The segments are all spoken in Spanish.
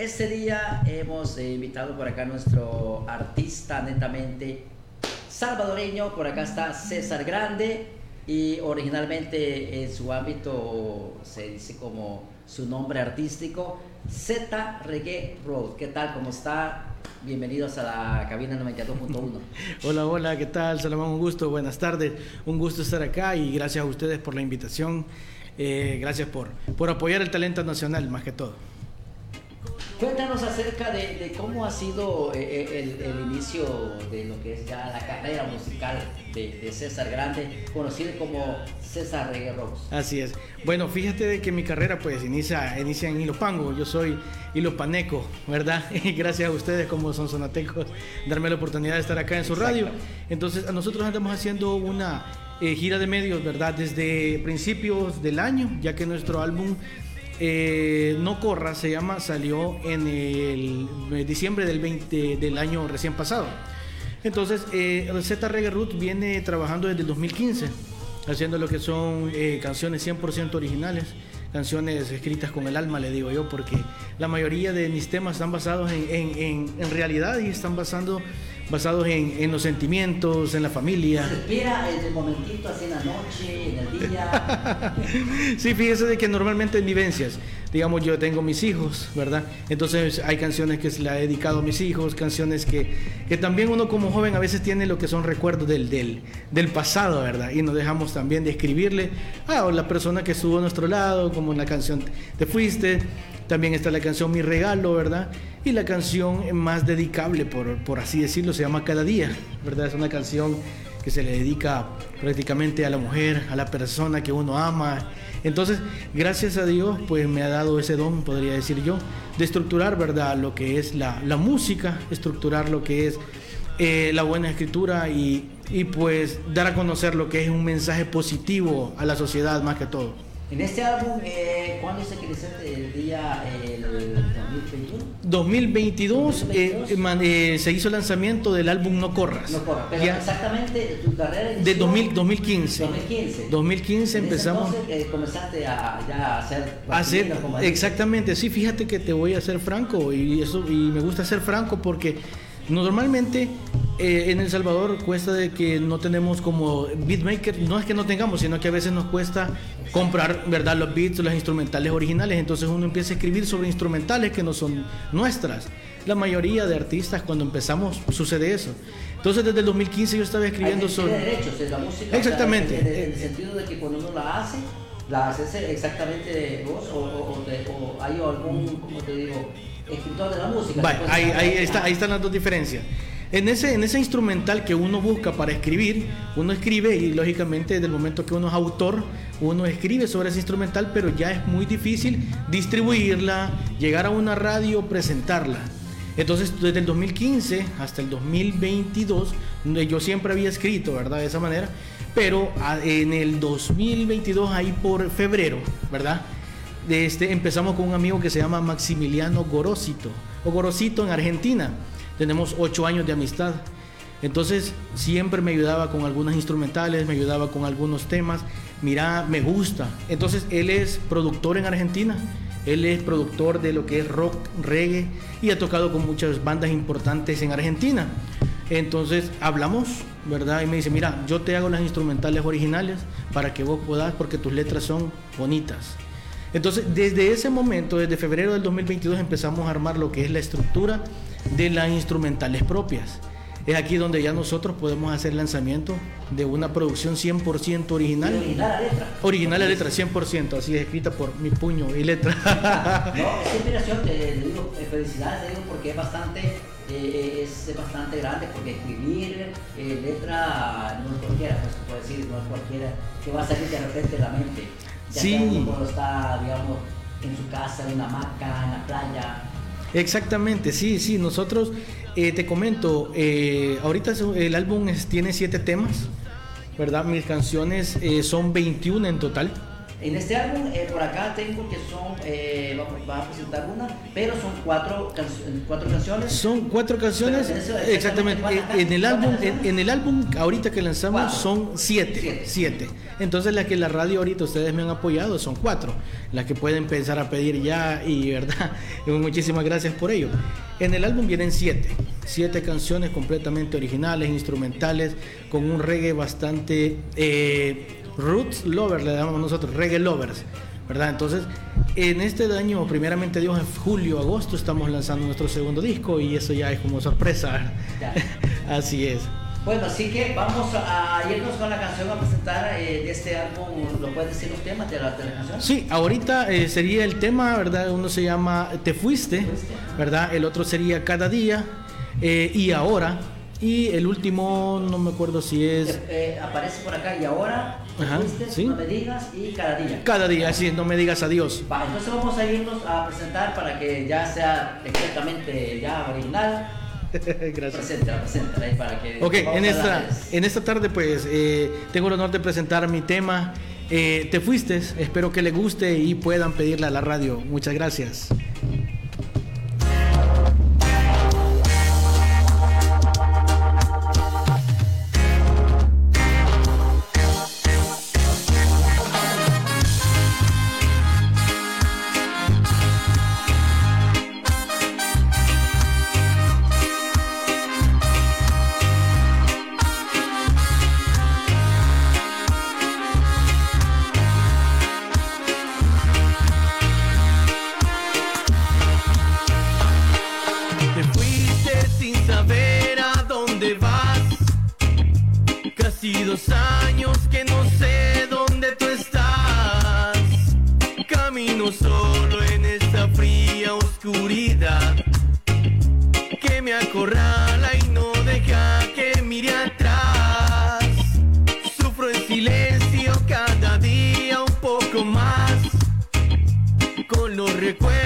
Este día hemos eh, invitado por acá a nuestro artista netamente salvadoreño. Por acá está César Grande y originalmente en su ámbito se dice como su nombre artístico Z Reggae Road. ¿Qué tal? ¿Cómo está? Bienvenidos a la cabina 92.1. hola, hola, ¿qué tal? Salomón, un gusto, buenas tardes. Un gusto estar acá y gracias a ustedes por la invitación. Eh, gracias por, por apoyar el talento nacional, más que todo. Cuéntanos acerca de, cómo ha sido eh, eh, el, inicio de lo que es ya la carrera musical de, César Grande, conocido como César Reggae Rose. Así es. Bueno, fíjate de que mi carrera pues inicia, inicia en Ilopango. Yo soy ilopaneco, ¿verdad? Y gracias a ustedes como son sonatecos, darme la oportunidad de estar acá en su radio. Entonces, nosotros andamos haciendo una eh, gira de medios, ¿verdad? Desde principios del año, ya que nuestro álbum eh, no Corra se llama, salió en eh, diciembre del, 20, del año recién pasado. Entonces, eh, Z Reggae Root viene trabajando desde el 2015, haciendo lo que son eh, canciones 100% originales, canciones escritas con el alma, le digo yo, porque la mayoría de mis temas están basados en realidad y están basando basados en, en, los sentimientos, en la familia. ¿Se respira el momentito así en la noche, en el día? sí, fíjese de que normalmente en vivencias, digamos, yo tengo mis hijos, ¿verdad? Entonces hay canciones que se le ha dedicado a mis hijos, canciones que, que también uno como joven a veces tiene lo que son recuerdos del, del, del pasado, ¿verdad? Y nos dejamos también de escribirle a la persona que estuvo a nuestro lado, como la canción Te Fuiste también está la canción Mi Regalo, ¿verdad? Y la canción más dedicable, por, por así decirlo, se llama Cada Día, ¿verdad? Es una canción que se le dedica prácticamente a la mujer, a la persona que uno ama. Entonces, gracias a Dios, pues me ha dado ese don, podría decir yo, de estructurar, ¿verdad? Lo que es la, la música, estructurar lo que es eh, la buena escritura y, y pues dar a conocer lo que es un mensaje positivo a la sociedad más que todo. En este álbum, eh, ¿cuándo se creció el día el 2021? 2022, eh, eh, se hizo el lanzamiento del álbum No Corras. No Corras, pero exactamente tu carrera inició... De 2015. 2015. 2015 empezamos... Entonces, comenzaste a, ya hacer... hacer exactamente, sí, fíjate que te voy a ser franco y, eso, y me gusta ser franco porque normalmente en El Salvador cuesta de que no tenemos como beatmaker, no es que no tengamos, sino que a veces nos cuesta comprar, ¿verdad? Los beats, las instrumentales originales. Entonces uno empieza a escribir sobre instrumentales que no son nuestras. La mayoría de artistas cuando empezamos sucede eso. Entonces desde el 2015 yo estaba escribiendo sobre... derechos la música. Exactamente. en, el sentido de que cuando uno la hace, la haces exactamente vos o, o, o, hay algún, como te digo, escritor de la música. ahí, ahí, está, ahí están las dos diferencias. En ese, en ese instrumental que uno busca para escribir, uno escribe y lógicamente desde el momento que uno es autor, uno escribe sobre ese instrumental, pero ya es muy difícil distribuirla, llegar a una radio, presentarla. Entonces, desde el 2015 hasta el 2022, yo siempre había escrito, ¿verdad? De esa manera, pero en el 2022, ahí por febrero, ¿verdad? Este, empezamos con un amigo que se llama Maximiliano Gorosito, o Gorosito en Argentina tenemos ocho años de amistad. Entonces siempre me ayudaba con algunas instrumentales, me ayudaba con algunos temas. Mira, me gusta. Entonces él es productor en Argentina, él es productor de lo que es rock, reggae y ha tocado con muchas bandas importantes en Argentina. Entonces hablamos, ¿verdad? Y me dice, mira, yo te hago las instrumentales originales para que vos puedas, porque tus letras son bonitas. Entonces, desde ese momento, desde febrero del 2022, empezamos a armar lo que es la estructura de las instrumentales propias. Es aquí donde ya nosotros podemos hacer lanzamiento de una producción 100% original. Original a letra. Original a letra, 100%, así es escrita por mi puño y letra. no, es inspiración, te, digo, eh, felicidades, digo, porque es bastante, eh, eh, es bastante grande, porque escribir letra no es cualquiera, pues puede decir, no es cualquiera, que va a salir de repente de la mente. Ya sí. cuando está, digamos, en su casa, en una hamaca, en la playa, Exactamente, sí, sí. Nosotros, eh, te comento, eh, ahorita el álbum tiene siete temas, ¿verdad? Mis canciones eh, son 21 en total, En este álbum, eh, por acá tengo que son, eh, vamos, a presentar una, pero son cuatro, cuatro canciones. Son cuatro canciones, exactamente. En, el álbum, en, el álbum ahorita que lanzamos son siete, siete, Entonces las que la radio ahorita ustedes me han apoyado son cuatro, las que pueden empezar a pedir ya y verdad, muchísimas gracias por ello. En el álbum vienen siete, siete canciones completamente originales, instrumentales, con un reggae bastante... Eh, Roots Lovers, le llamamos nosotros, Reggae Lovers, ¿verdad? Entonces, en este año, primeramente Dios, en julio, agosto, estamos lanzando nuestro segundo disco y eso ya es como sorpresa. así es. Bueno, así que vamos a irnos con la canción a presentar eh, de este álbum. ¿Lo puedes decir los temas de la, canción? Sí, ahorita eh, sería el tema, ¿verdad? Uno se llama Te Fuiste, ¿verdad? El otro sería Cada Día eh, y Ahora. Y el último, no me acuerdo si es. aparece por acá y ahora no me digas y cada día. Cada día, sí, no me digas adiós. Va, entonces vamos a irnos a presentar para que ya sea exactamente ya original. Gracias. Presenta, presenta, ahí para que. Ok, en esta, en esta tarde, pues eh, tengo el honor de presentar mi tema. Eh, te fuiste, espero que le guste y puedan pedirle a la radio. Muchas gracias. los años que no sé dónde tú estás. Camino solo en esta fría oscuridad que me acorrala y no deja que mire atrás. Sufro en silencio cada día un poco más con los recuerdos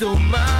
so much.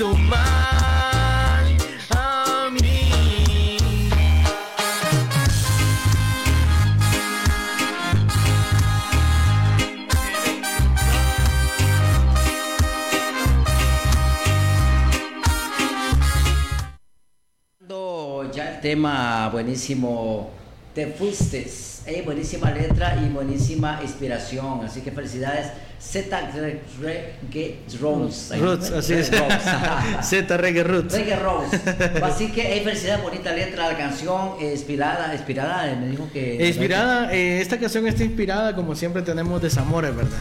hizo mal a mí. Ya el tema buenísimo, te fuiste. Eh, buenísima letra y buenísima inspiración. Así que felicidades. Z Reggae Rose. Roots, así es. Z Reggae Roots. Reggae Rose. Así que hay felicidades, bonita letra, la canción eh, inspirada, inspirada, me dijo que... Inspirada, eh, esta canción está inspirada, como siempre tenemos desamores, ¿verdad?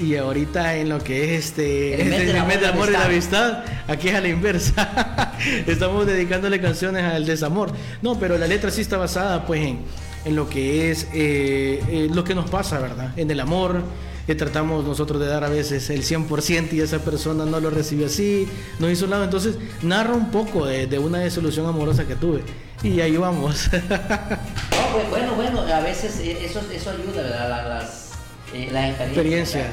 y ahorita en lo que es este el mes del amor, amor y la amistad, aquí es a la inversa. Estamos dedicándole canciones al desamor. No, pero la letra sí está basada pues en, en lo que es eh, eh, lo que nos pasa, ¿verdad? En el amor, que tratamos nosotros de dar a veces el 100% y esa persona no lo recibió así, nos hizo un lado. Entonces, narra un poco de, de una desolución amorosa que tuve. Y ahí vamos. no, pues, bueno, bueno, a veces eh, eso, eso ayuda, ¿verdad? Las, las experiencias.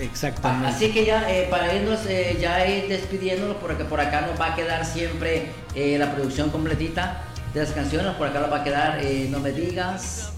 Exactamente. Así que ya para irnos, ya ir despidiéndonos, porque por acá nos va a quedar siempre la producción completita de las canciones, por acá va a quedar No me digas.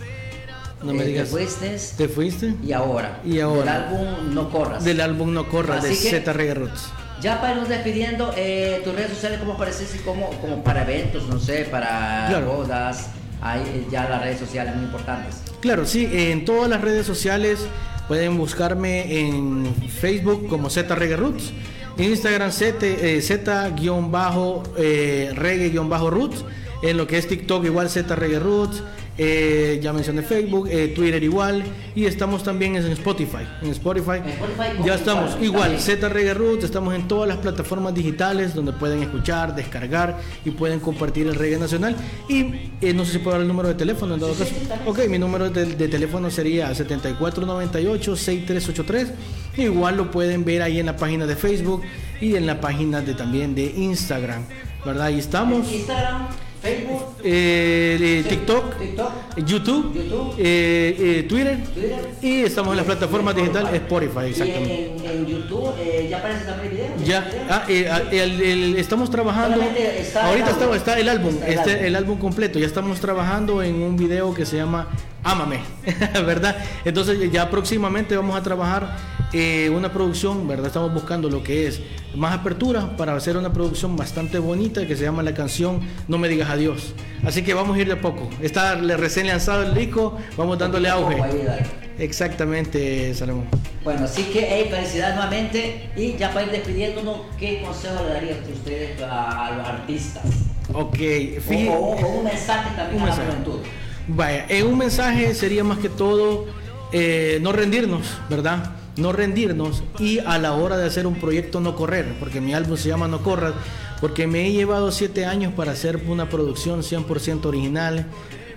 No me digas. Te fuiste. Te fuiste. Y ahora. Y ahora. Del álbum No Corras. Del álbum No Corras de Z Reggae Roots. Ya para irnos despidiendo, eh, tus redes sociales, ¿cómo apareces? Como, como para eventos, no sé, para claro. bodas. Hay ya las redes sociales muy importantes. Claro, sí, en todas las redes sociales pueden buscarme en Facebook como Z Reggae Roots. Instagram Z, Z-reggae-roots. En lo que es TikTok igual Z Reggae Roots. Eh, ya mencioné Facebook, eh, Twitter igual y estamos también en Spotify. En Spotify, Spotify ya estamos igual, igual. Z Reggae Roots, estamos en todas las plataformas digitales donde pueden escuchar, descargar y pueden compartir el reggae nacional. Y eh, no sé si puedo dar el número de teléfono en todo Sí, caso. ok, mi número de, de teléfono sería 7498-6383. Igual lo pueden ver ahí en la página de Facebook y en la página de, también de Instagram. ¿Verdad? Ahí estamos. Instagram, Facebook, Eh, eh, TikTok, TikTok, YouTube, YouTube. eh, eh, Twitter, Twitter. y estamos en las plataformas digitales Spotify, exactamente. en, en YouTube eh, ya aparece también el video. Ya, ¿El ah, eh, ah, el- el- estamos trabajando. Está el Ahorita álbum. está, está el álbum, Está el este, álbum. el álbum completo. Ya estamos trabajando en un video que se llama Ámame, ¿verdad? Entonces ya próximamente vamos a trabajar eh, una producción, ¿verdad? Estamos buscando lo que es más apertura para hacer una producción bastante bonita que se llama la canción No me digas adiós. Así que vamos a ir de a poco. Está recién lanzado el disco, vamos dándole auge. Exactamente, Salomón. Bueno, así que hey, felicidades nuevamente y ya para ir despidiéndonos, ¿qué consejo le darían ustedes a, los artistas? Ok, O, o- o un mensaje también Un a la juventud. Vaya, eh, un mensaje sería más que todo eh, no rendirnos, ¿verdad? No rendirnos y a la hora de hacer un proyecto no correr, porque mi álbum se llama No Corras, porque me he llevado siete años para hacer una producción 100% original,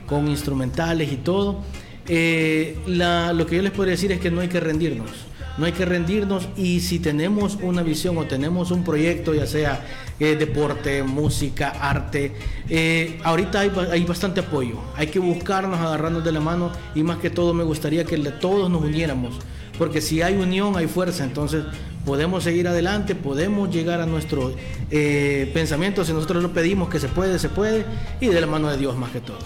con instrumentales y todo. Eh, lo que yo les podría decir es que no hay que rendirnos. No hay que rendirnos y si tenemos una visión o tenemos un proyecto, ya sea eh, deporte, música, arte, eh, ahorita hay, hay bastante apoyo. Hay que buscarnos, agarrarnos de la mano y más que todo me gustaría que todos nos uniéramos. Porque si hay unión, hay fuerza. Entonces podemos seguir adelante, podemos llegar a nuestro eh, pensamiento. Si nosotros lo pedimos que se puede, se puede. Y de la mano de Dios más que todo.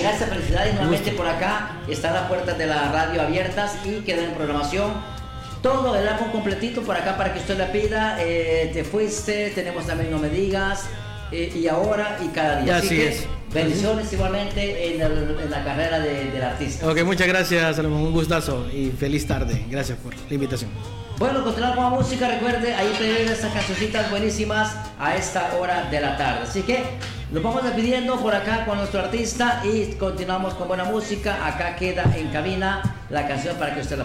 Gracias, felicidades nuevamente por acá. Están las puertas de la radio abiertas y queda en programación. Todo el álbum completito por acá para que usted la pida. Eh, te fuiste, tenemos también No Me Digas. eh, y ahora y cada día. Así que, es. Bendiciones igualmente en, la carrera de- del artista. Ok, muchas gracias, Salomón. Un gustazo y feliz tarde. Gracias por la invitación. Bueno, continuamos con la música. Recuerde, ahí te esas cancioncitas buenísimas a esta hora de la tarde. Así que nos vamos despidiendo por acá con nuestro artista y continuamos con buena música. Acá queda en cabina la canción para que usted la pida.